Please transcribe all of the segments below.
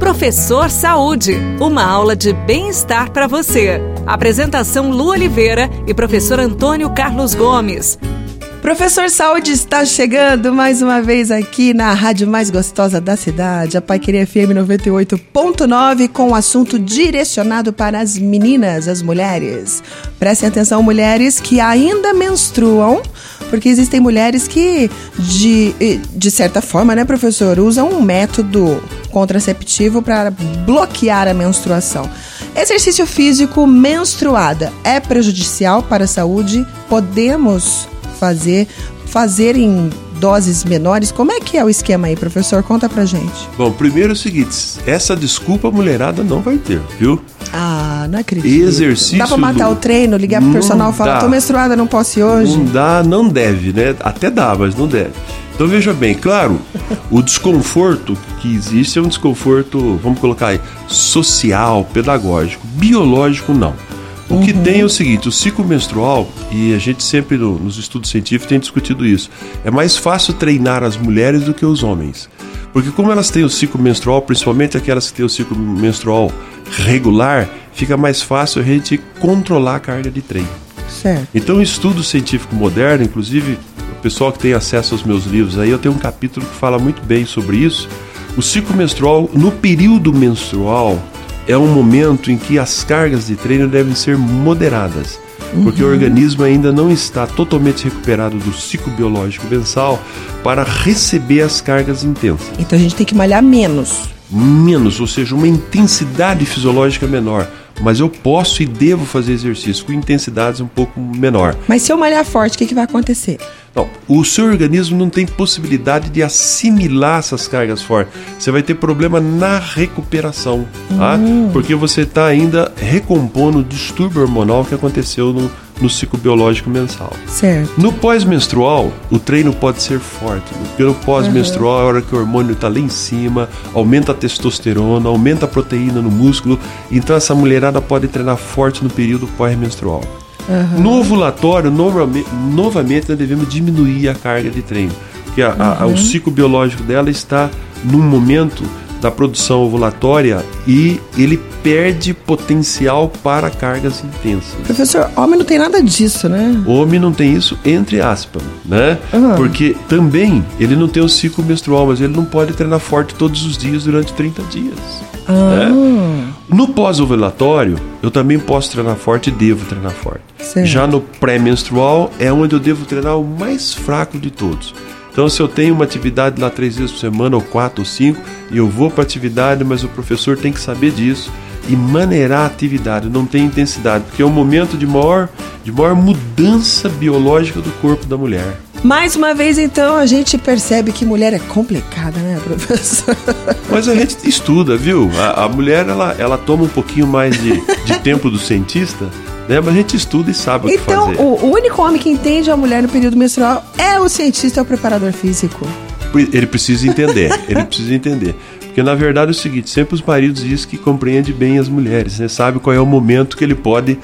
Professor Saúde, uma aula de bem-estar para você. Apresentação Lu Oliveira e professor Antônio Carlos Gomes. Professor Saúde está chegando mais uma vez aqui na rádio mais gostosa da cidade, a Paiqueria FM 98.9, com o assunto direcionado para as meninas, as mulheres. Prestem atenção, mulheres que ainda menstruam, porque existem mulheres que, de, de certa forma, né, professor, usam um método contraceptivo para bloquear a menstruação. Exercício físico menstruada é prejudicial para a saúde? Podemos fazer fazer em doses menores? Como é que é o esquema aí, professor? Conta pra gente. Bom, primeiro é o seguinte: essa desculpa a mulherada não vai ter, viu? Ah, não acredito. Exercício. Dá pra matar do... o treino, ligar pro personal e falar, tô menstruada, não posso ir hoje? Não dá, não deve, né? Até dá, mas não deve. Então veja bem, claro, o desconforto que existe é um desconforto, vamos colocar aí, social, pedagógico, biológico não. O uhum. que tem é o seguinte, o ciclo menstrual, e a gente sempre no, nos estudos científicos tem discutido isso, é mais fácil treinar as mulheres do que os homens. Porque como elas têm o ciclo menstrual, principalmente aquelas que têm o ciclo menstrual regular, fica mais fácil a gente controlar a carga de treino. Certo. Então o estudo científico moderno, inclusive pessoal que tem acesso aos meus livros aí, eu tenho um capítulo que fala muito bem sobre isso. O ciclo menstrual, no período menstrual, é um momento em que as cargas de treino devem ser moderadas, uhum. porque o organismo ainda não está totalmente recuperado do ciclo biológico mensal para receber as cargas intensas. Então a gente tem que malhar menos. Menos, ou seja, uma intensidade fisiológica menor mas eu posso e devo fazer exercício com intensidades um pouco menor. Mas se eu malhar forte, o que, que vai acontecer? Não, o seu organismo não tem possibilidade de assimilar essas cargas fortes. Você vai ter problema na recuperação, tá? Hum. Porque você está ainda recompondo o distúrbio hormonal que aconteceu no, no ciclo biológico mensal. Certo. No pós-menstrual, o treino pode ser forte. Porque no pós-menstrual é a hora que o hormônio está lá em cima, aumenta a testosterona, aumenta a proteína no músculo. Então essa mulherada pode treinar forte no período pós-menstrual. Uhum. No ovulatório, novamente, novamente, nós devemos diminuir a carga de treino, porque a, a, uhum. o ciclo biológico dela está num momento da produção ovulatória e ele perde potencial para cargas intensas. Professor, homem não tem nada disso, né? Homem não tem isso, entre aspas, né? Uhum. Porque também ele não tem o ciclo menstrual, mas ele não pode treinar forte todos os dias durante 30 dias. Ah. Né? No pós-ovulatório, eu também posso treinar forte e devo treinar forte. Certo. Já no pré-menstrual é onde eu devo treinar o mais fraco de todos. Então, se eu tenho uma atividade lá três vezes por semana, ou quatro ou cinco, e eu vou para a atividade, mas o professor tem que saber disso e maneirar a atividade, não tem intensidade, porque é um momento de maior, de maior mudança biológica do corpo da mulher. Mais uma vez, então, a gente percebe que mulher é complicada, né, professor? Mas a gente estuda, viu? A, a mulher, ela, ela toma um pouquinho mais de, de tempo do cientista, né? Mas a gente estuda e sabe então, o que fazer. Então, o único homem que entende a mulher no período menstrual é o cientista, é o preparador físico. Ele precisa entender, ele precisa entender. Porque na verdade é o seguinte, sempre os maridos dizem que compreende bem as mulheres, né? Sabe qual é o momento que ele pode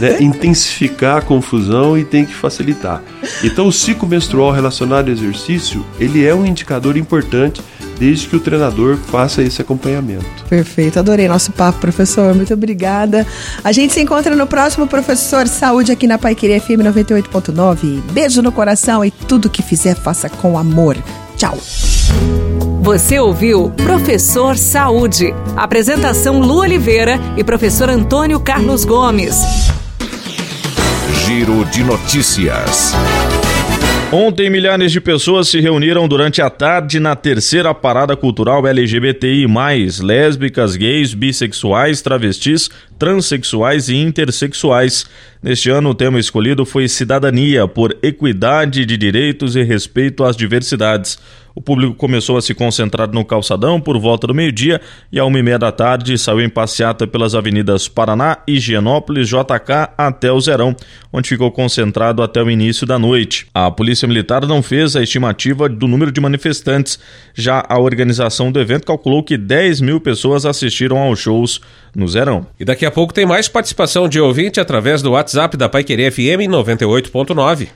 né, intensificar a confusão e tem que facilitar. Então o ciclo menstrual relacionado ao exercício, ele é um indicador importante desde que o treinador faça esse acompanhamento. Perfeito, adorei nosso papo, professor. Muito obrigada. A gente se encontra no próximo Professor Saúde aqui na Paiqueria FM 98.9. Beijo no coração e tudo que fizer, faça com amor. Tchau. Você ouviu Professor Saúde. Apresentação Lu Oliveira e professor Antônio Carlos Gomes. Giro de notícias. Ontem, milhares de pessoas se reuniram durante a tarde na terceira parada cultural LGBTI, lésbicas, gays, bissexuais, travestis, transexuais e intersexuais. Neste ano, o tema escolhido foi Cidadania por Equidade de Direitos e Respeito às Diversidades. O público começou a se concentrar no calçadão por volta do meio-dia e, à uma e meia da tarde, saiu em passeata pelas avenidas Paraná, Higienópolis, JK até o Zerão, onde ficou concentrado até o início da noite. A Polícia Militar não fez a estimativa do número de manifestantes. Já a organização do evento calculou que 10 mil pessoas assistiram aos shows no Zerão. E daqui a pouco tem mais participação de ouvinte através do WhatsApp da Pai Querer FM 98.9.